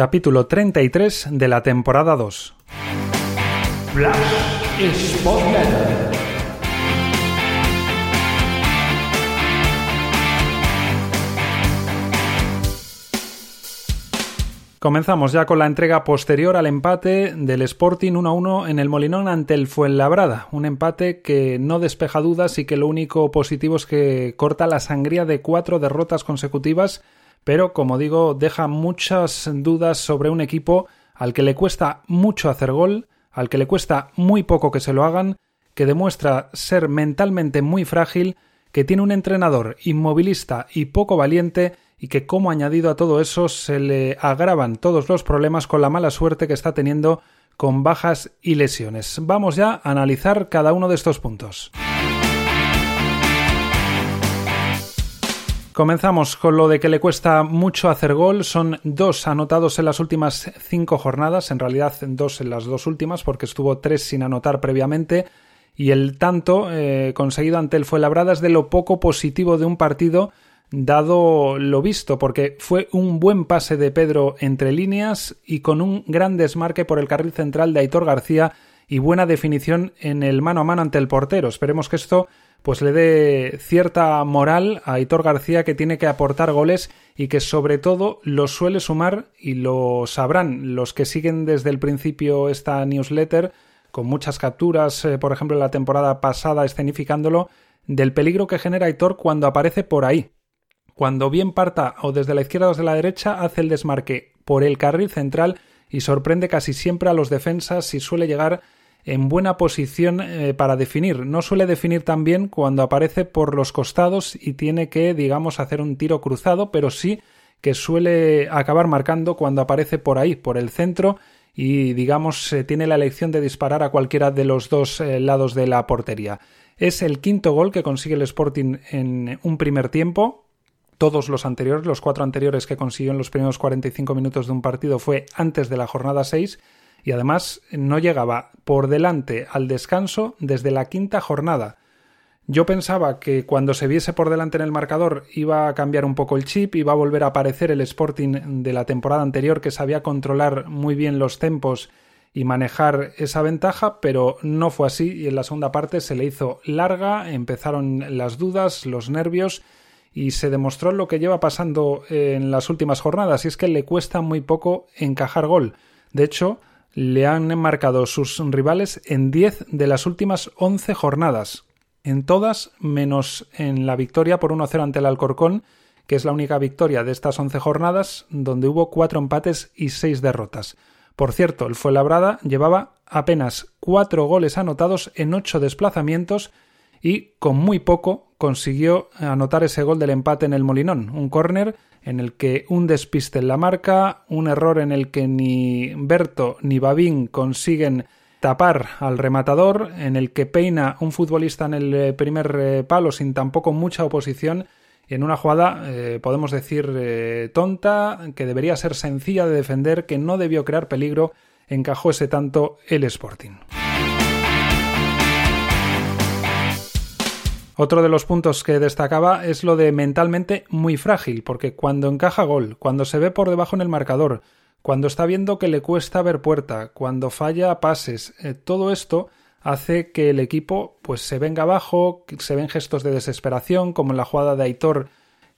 capítulo 33 de la temporada 2. Comenzamos ya con la entrega posterior al empate del Sporting 1-1 en el Molinón ante el Fuenlabrada. Un empate que no despeja dudas y que lo único positivo es que corta la sangría de cuatro derrotas consecutivas, pero como digo, deja muchas dudas sobre un equipo al que le cuesta mucho hacer gol, al que le cuesta muy poco que se lo hagan, que demuestra ser mentalmente muy frágil, que tiene un entrenador inmovilista y poco valiente y que como añadido a todo eso se le agravan todos los problemas con la mala suerte que está teniendo con bajas y lesiones. Vamos ya a analizar cada uno de estos puntos. Comenzamos con lo de que le cuesta mucho hacer gol. Son dos anotados en las últimas cinco jornadas, en realidad dos en las dos últimas, porque estuvo tres sin anotar previamente. Y el tanto eh, conseguido ante el Fuenlabrada es de lo poco positivo de un partido dado lo visto, porque fue un buen pase de Pedro entre líneas y con un gran desmarque por el carril central de Aitor García y buena definición en el mano a mano ante el portero. Esperemos que esto pues le dé cierta moral a Aitor García que tiene que aportar goles y que sobre todo lo suele sumar y lo sabrán los que siguen desde el principio esta newsletter con muchas capturas, eh, por ejemplo, la temporada pasada escenificándolo, del peligro que genera Aitor cuando aparece por ahí, cuando bien parta o desde la izquierda o desde la derecha, hace el desmarque por el carril central y sorprende casi siempre a los defensas y suele llegar en buena posición eh, para definir. No suele definir tan bien cuando aparece por los costados y tiene que, digamos, hacer un tiro cruzado, pero sí que suele acabar marcando cuando aparece por ahí, por el centro y, digamos, tiene la elección de disparar a cualquiera de los dos eh, lados de la portería. Es el quinto gol que consigue el Sporting en un primer tiempo, todos los anteriores, los cuatro anteriores que consiguió en los primeros 45 minutos de un partido fue antes de la jornada 6 y además no llegaba por delante al descanso desde la quinta jornada. Yo pensaba que cuando se viese por delante en el marcador iba a cambiar un poco el chip, iba a volver a aparecer el Sporting de la temporada anterior que sabía controlar muy bien los tempos y manejar esa ventaja, pero no fue así y en la segunda parte se le hizo larga, empezaron las dudas, los nervios y se demostró lo que lleva pasando en las últimas jornadas, y es que le cuesta muy poco encajar gol. De hecho, le han marcado sus rivales en 10 de las últimas 11 jornadas, en todas menos en la victoria por 1-0 ante el Alcorcón, que es la única victoria de estas 11 jornadas, donde hubo 4 empates y 6 derrotas. Por cierto, el Fuenlabrada llevaba apenas 4 goles anotados en 8 desplazamientos y con muy poco consiguió anotar ese gol del empate en el Molinón, un córner en el que un despiste en la marca, un error en el que ni Berto ni Babín consiguen tapar al rematador, en el que peina un futbolista en el eh, primer eh, palo sin tampoco mucha oposición, y en una jugada, eh, podemos decir, tonta, que debería ser sencilla de defender, que no debió crear peligro, encajó ese tanto el Sporting. Otro de los puntos que destacaba es lo de mentalmente muy frágil, porque cuando encaja gol, cuando se ve por debajo en el marcador, cuando está viendo que le cuesta ver puerta, cuando falla pases, eh, todo esto hace que el equipo pues se venga abajo, se ven gestos de desesperación, como en la jugada de Aitor,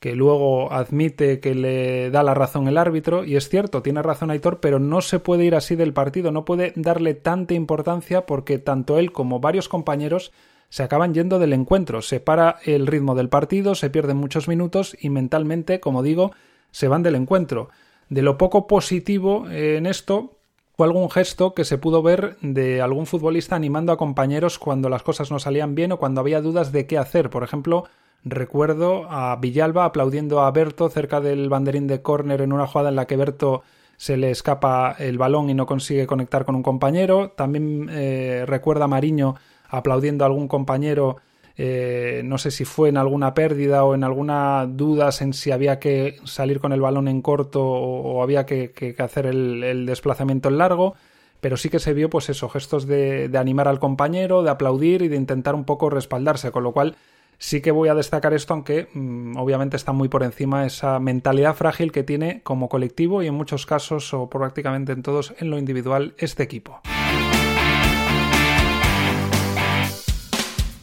que luego admite que le da la razón el árbitro, y es cierto, tiene razón Aitor, pero no se puede ir así del partido, no puede darle tanta importancia porque tanto él como varios compañeros se acaban yendo del encuentro, se para el ritmo del partido, se pierden muchos minutos y mentalmente, como digo, se van del encuentro. De lo poco positivo en esto fue algún gesto que se pudo ver de algún futbolista animando a compañeros cuando las cosas no salían bien o cuando había dudas de qué hacer. Por ejemplo, recuerdo a Villalba aplaudiendo a Berto cerca del banderín de córner en una jugada en la que Berto se le escapa el balón y no consigue conectar con un compañero. También eh, recuerda a Mariño aplaudiendo a algún compañero, eh, no sé si fue en alguna pérdida o en alguna dudas en si había que salir con el balón en corto o, había que, hacer el, desplazamiento en largo, pero sí que se vio pues eso, gestos de, animar al compañero, de aplaudir y de intentar un poco respaldarse, con lo cual sí que voy a destacar esto, aunque mm, obviamente está muy por encima esa mentalidad frágil que tiene como colectivo y en muchos casos, o prácticamente en todos, en lo individual, este equipo.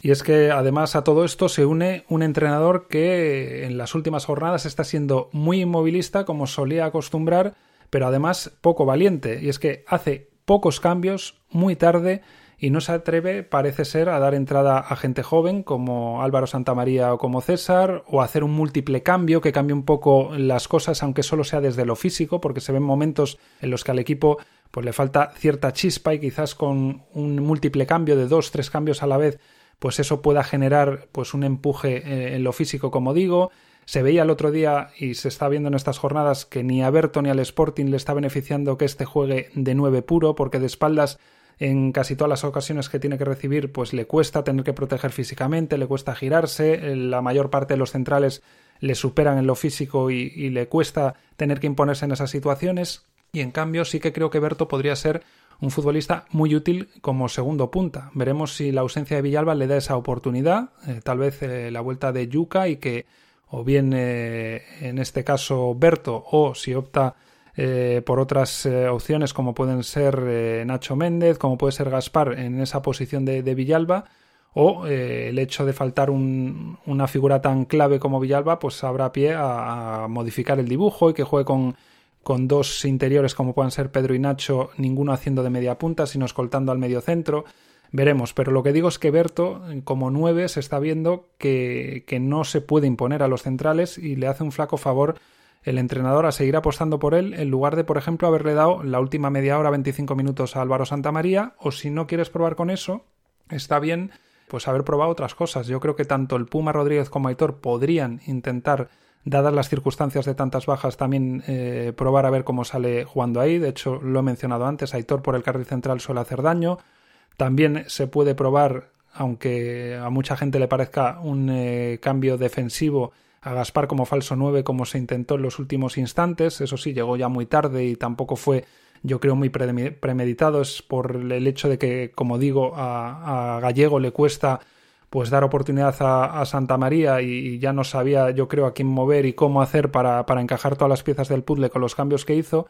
Y es que además a todo esto se une un entrenador que en las últimas jornadas está siendo muy inmovilista como solía acostumbrar, pero además poco valiente. Y es que hace pocos cambios muy tarde y no se atreve, parece ser, a dar entrada a gente joven como Álvaro Santamaría o como César, o hacer un múltiple cambio que cambie un poco las cosas, aunque solo sea desde lo físico, porque se ven momentos en los que al equipo pues le falta cierta chispa y quizás con un múltiple cambio de dos, tres cambios a la vez pues eso pueda generar pues un empuje eh, en lo físico, como digo. Se veía el otro día y se está viendo en estas jornadas que ni a Berto ni al Sporting le está beneficiando que este juegue de nueve puro, porque de espaldas en casi todas las ocasiones que tiene que recibir, pues le cuesta tener que proteger físicamente, le cuesta girarse, la mayor parte de los centrales le superan en lo físico y, y le cuesta tener que imponerse en esas situaciones. Y en cambio sí que creo que Berto podría ser un futbolista muy útil como segundo punta. Veremos si la ausencia de Villalba le da esa oportunidad, eh, tal vez eh, la vuelta de Yuca y que o bien eh, en este caso Berto o si opta por otras opciones como pueden ser Nacho Méndez, como puede ser Gaspar en esa posición de, Villalba o el hecho de faltar una figura tan clave como Villalba pues habrá pie a modificar el dibujo y que juegue con con dos interiores como puedan ser Pedro y Nacho, ninguno haciendo de media punta, sino escoltando al medio centro. Veremos, pero lo que digo es que Berto, como nueve, se está viendo que, que no se puede imponer a los centrales y le hace un flaco favor el entrenador a seguir apostando por él en lugar de, por ejemplo, haberle dado la última media hora, 25 minutos a Álvaro Santamaría, o si no quieres probar con eso, está bien pues haber probado otras cosas. Yo creo que tanto el Puma Rodríguez como Aitor podrían intentar dadas las circunstancias de tantas bajas, también eh, probar a ver cómo sale jugando ahí. De hecho, lo he mencionado antes, Aitor por el carril central suele hacer daño. También se puede probar, aunque a mucha gente le parezca un eh, cambio defensivo, a Gaspar como falso 9 como se intentó en los últimos instantes. Eso sí, llegó ya muy tarde y tampoco fue, yo creo, muy premeditado. Es por el hecho de que, como digo, a Gallego le cuesta pues dar oportunidad a, Santa María y, ya no sabía yo creo a quién mover y cómo hacer para, encajar todas las piezas del puzzle con los cambios que hizo,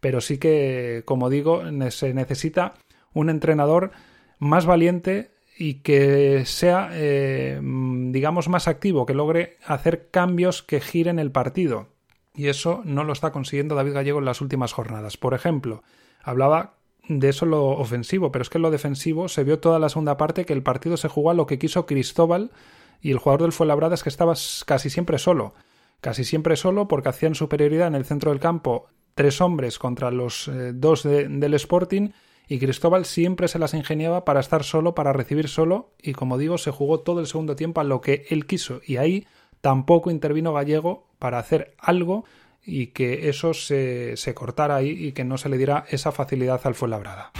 pero sí que, como digo, se necesita un entrenador más valiente y que sea, eh, digamos, más activo, que logre hacer cambios que giren el partido. Y eso no lo está consiguiendo David Gallego en las últimas jornadas. Por ejemplo, hablaba de eso lo ofensivo, pero es que lo defensivo se vio toda la segunda parte que el partido se jugó a lo que quiso Cristóbal y el jugador del Fuenlabrada es que estaba casi siempre solo, casi siempre solo porque hacían superioridad en el centro del campo tres hombres contra los eh, dos del Sporting y Cristóbal siempre se las ingeniaba para estar solo, para recibir solo y como digo se jugó todo el segundo tiempo a lo que él quiso. Y ahí tampoco intervino Gallego para hacer algo y que eso se, se cortara ahí y que no se le diera esa facilidad al Fuenlabrada.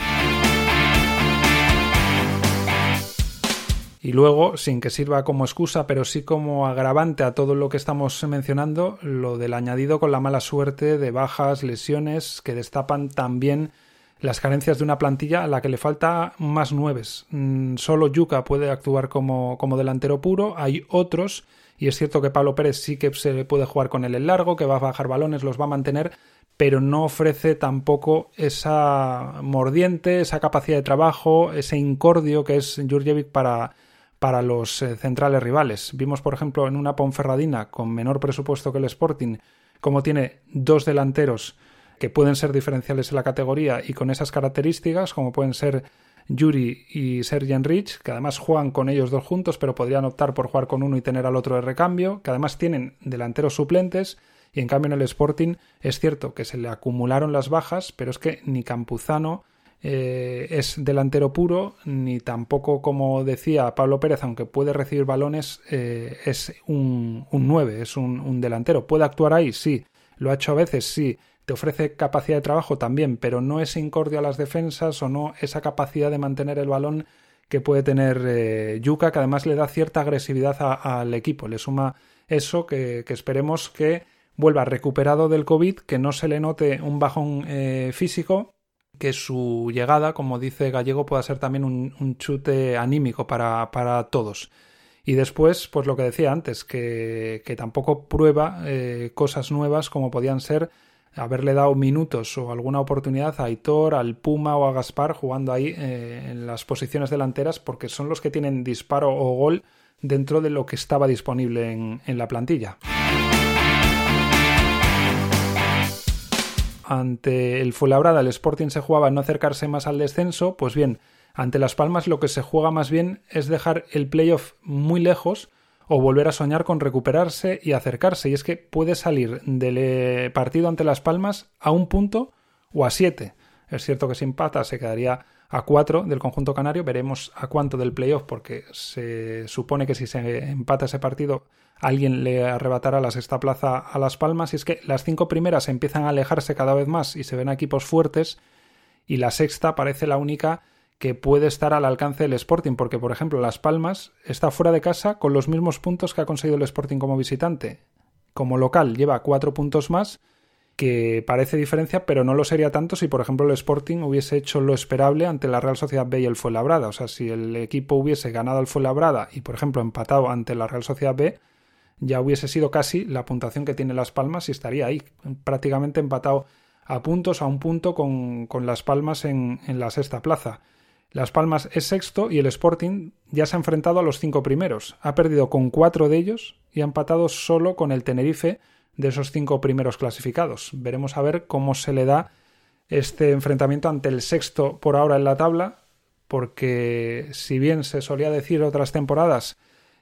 Y luego, sin que sirva como excusa, pero sí como agravante a todo lo que estamos mencionando, lo del añadido con la mala suerte de bajas, lesiones, que destapan también las carencias de una plantilla a la que le falta más nueves. Mm, solo Yuca puede actuar como, como delantero puro, hay otros y es cierto que Pablo Pérez sí que se puede jugar con él en largo, que va a bajar balones, los va a mantener, pero no ofrece tampoco esa mordiente, esa capacidad de trabajo, ese incordio que es Jurjevic para, para los eh, centrales rivales. Vimos, por ejemplo, en una Ponferradina con menor presupuesto que el Sporting, como tiene dos delanteros que pueden ser diferenciales en la categoría y con esas características, como pueden ser Yuri y Sergi Rich, que además juegan con ellos dos juntos, pero podrían optar por jugar con uno y tener al otro de recambio, que además tienen delanteros suplentes, y en cambio en el Sporting es cierto que se le acumularon las bajas, pero es que ni Campuzano eh, es delantero puro, ni tampoco, como decía Pablo Pérez, aunque puede recibir balones, eh, es un, un 9, es un delantero. ¿Puede actuar ahí? Sí. ¿Lo ha hecho a veces? Sí te ofrece capacidad de trabajo también, pero no es incordio a las defensas o no esa capacidad de mantener el balón que puede tener eh, Yuka, que además le da cierta agresividad al equipo. Le suma eso que, esperemos que vuelva recuperado del COVID, que no se le note un bajón eh, físico, que su llegada, como dice Gallego, pueda ser también un, chute anímico para, para todos. Y después, pues lo que decía antes, que, tampoco prueba eh, cosas nuevas como podían ser haberle dado minutos o alguna oportunidad a Aitor, al Puma o a Gaspar jugando ahí eh, en las posiciones delanteras porque son los que tienen disparo o gol dentro de lo que estaba disponible en, en la plantilla. Ante el Fuenlabrada el Sporting se jugaba no acercarse más al descenso, pues bien, ante Las Palmas lo que se juega más bien es dejar el playoff muy lejos o volver a soñar con recuperarse y acercarse. Y es que puede salir del eh, partido ante Las Palmas a un punto o a siete. Es cierto que si empata se quedaría a cuatro del conjunto canario. Veremos a cuánto del playoff, porque se supone que si se empata ese partido, alguien le arrebatará la sexta plaza a Las Palmas. Y es que las cinco primeras empiezan a alejarse cada vez más y se ven equipos fuertes. Y la sexta parece la única que puede estar al alcance del Sporting, porque por ejemplo Las Palmas está fuera de casa con los mismos puntos que ha conseguido el Sporting como visitante. Como local lleva cuatro puntos más, que parece diferencia, pero no lo sería tanto si por ejemplo el Sporting hubiese hecho lo esperable ante la Real Sociedad B y el Fuenlabrada. O sea, si el equipo hubiese ganado al Fuenlabrada y por ejemplo empatado ante la Real Sociedad B, ya hubiese sido casi la puntuación que tiene Las Palmas y estaría ahí, prácticamente empatado a puntos, a un punto con, Las Palmas en, en la sexta plaza. Las Palmas es sexto y el Sporting ya se ha enfrentado a los cinco primeros. Ha perdido con cuatro de ellos y ha empatado solo con el Tenerife de esos cinco primeros clasificados. Veremos a ver cómo se le da este enfrentamiento ante el sexto por ahora en la tabla, porque si bien se solía decir otras temporadas,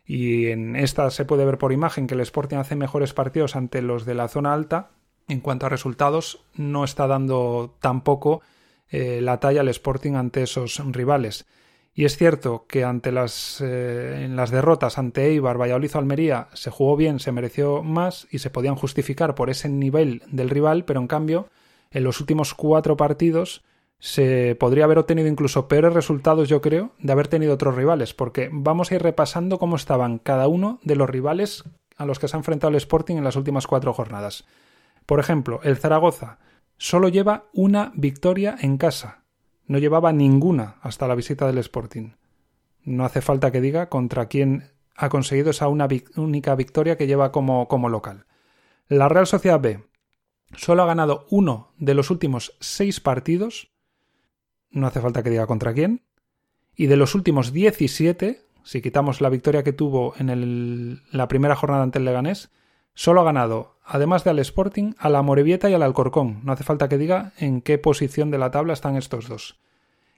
y en esta se puede ver por imagen que el Sporting hace mejores partidos ante los de la zona alta, en cuanto a resultados no está dando tampoco eh, la talla al Sporting ante esos rivales. Y es cierto que ante las, eh, en las derrotas ante Eibar, Valladolid o Almería se jugó bien, se mereció más y se podían justificar por ese nivel del rival, pero en cambio en los últimos cuatro partidos se podría haber obtenido incluso peores resultados, yo creo, de haber tenido otros rivales, porque vamos a ir repasando cómo estaban cada uno de los rivales a los que se ha enfrentado el Sporting en las últimas cuatro jornadas. Por ejemplo, el Zaragoza Solo lleva una victoria en casa. No llevaba ninguna hasta la visita del Sporting. No hace falta que diga contra quién ha conseguido esa única victoria que lleva como, como local. La Real Sociedad B solo ha ganado uno de los últimos seis partidos. No hace falta que diga contra quién. Y de los últimos 17, si quitamos la victoria que tuvo en la primera jornada ante el Leganés, Solo ha ganado, además de al Sporting, a la Morevieta y al Alcorcón. No hace falta que diga en qué posición de la tabla están estos dos.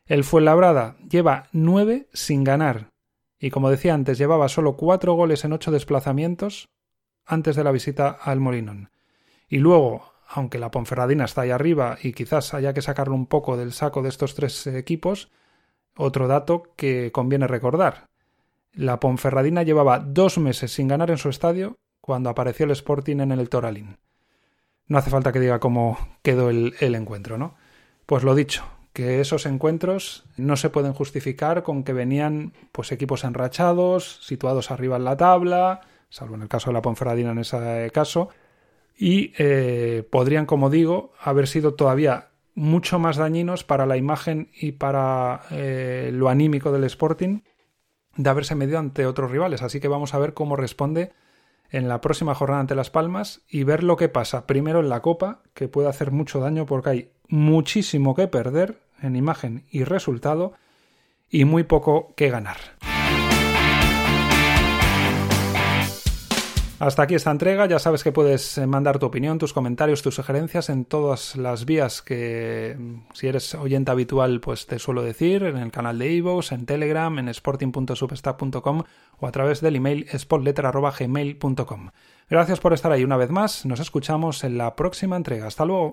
El Fuenlabrada lleva nueve sin ganar. Y como decía antes, llevaba solo cuatro goles en ocho desplazamientos antes de la visita al Molinón. Y luego, aunque la Ponferradina está ahí arriba y quizás haya que sacarlo un poco del saco de estos tres equipos, otro dato que conviene recordar. La Ponferradina llevaba dos meses sin ganar en su estadio cuando apareció el Sporting en el Toralín. No hace falta que diga cómo quedó el, encuentro, ¿no? Pues lo dicho, que esos encuentros no se pueden justificar con que venían pues equipos enrachados, situados arriba en la tabla, salvo en el caso de la Ponferradina en ese caso, y eh, podrían, como digo, haber sido todavía mucho más dañinos para la imagen y para eh, lo anímico del Sporting de haberse medido ante otros rivales. Así que vamos a ver cómo responde en la próxima jornada ante Las Palmas y ver lo que pasa primero en la Copa, que puede hacer mucho daño porque hay muchísimo que perder en imagen y resultado y muy poco que ganar. Hasta aquí esta entrega. Ya sabes que puedes eh, mandar tu opinión, tus comentarios, tus sugerencias en todas las vías que, mm, si eres oyente habitual, pues te suelo decir, en el canal de Evox, en Telegram, en sporting.substack.com o a través del email spotletter.gmail.com. Gracias por estar ahí una vez más. Nos escuchamos en la próxima entrega. Hasta luego.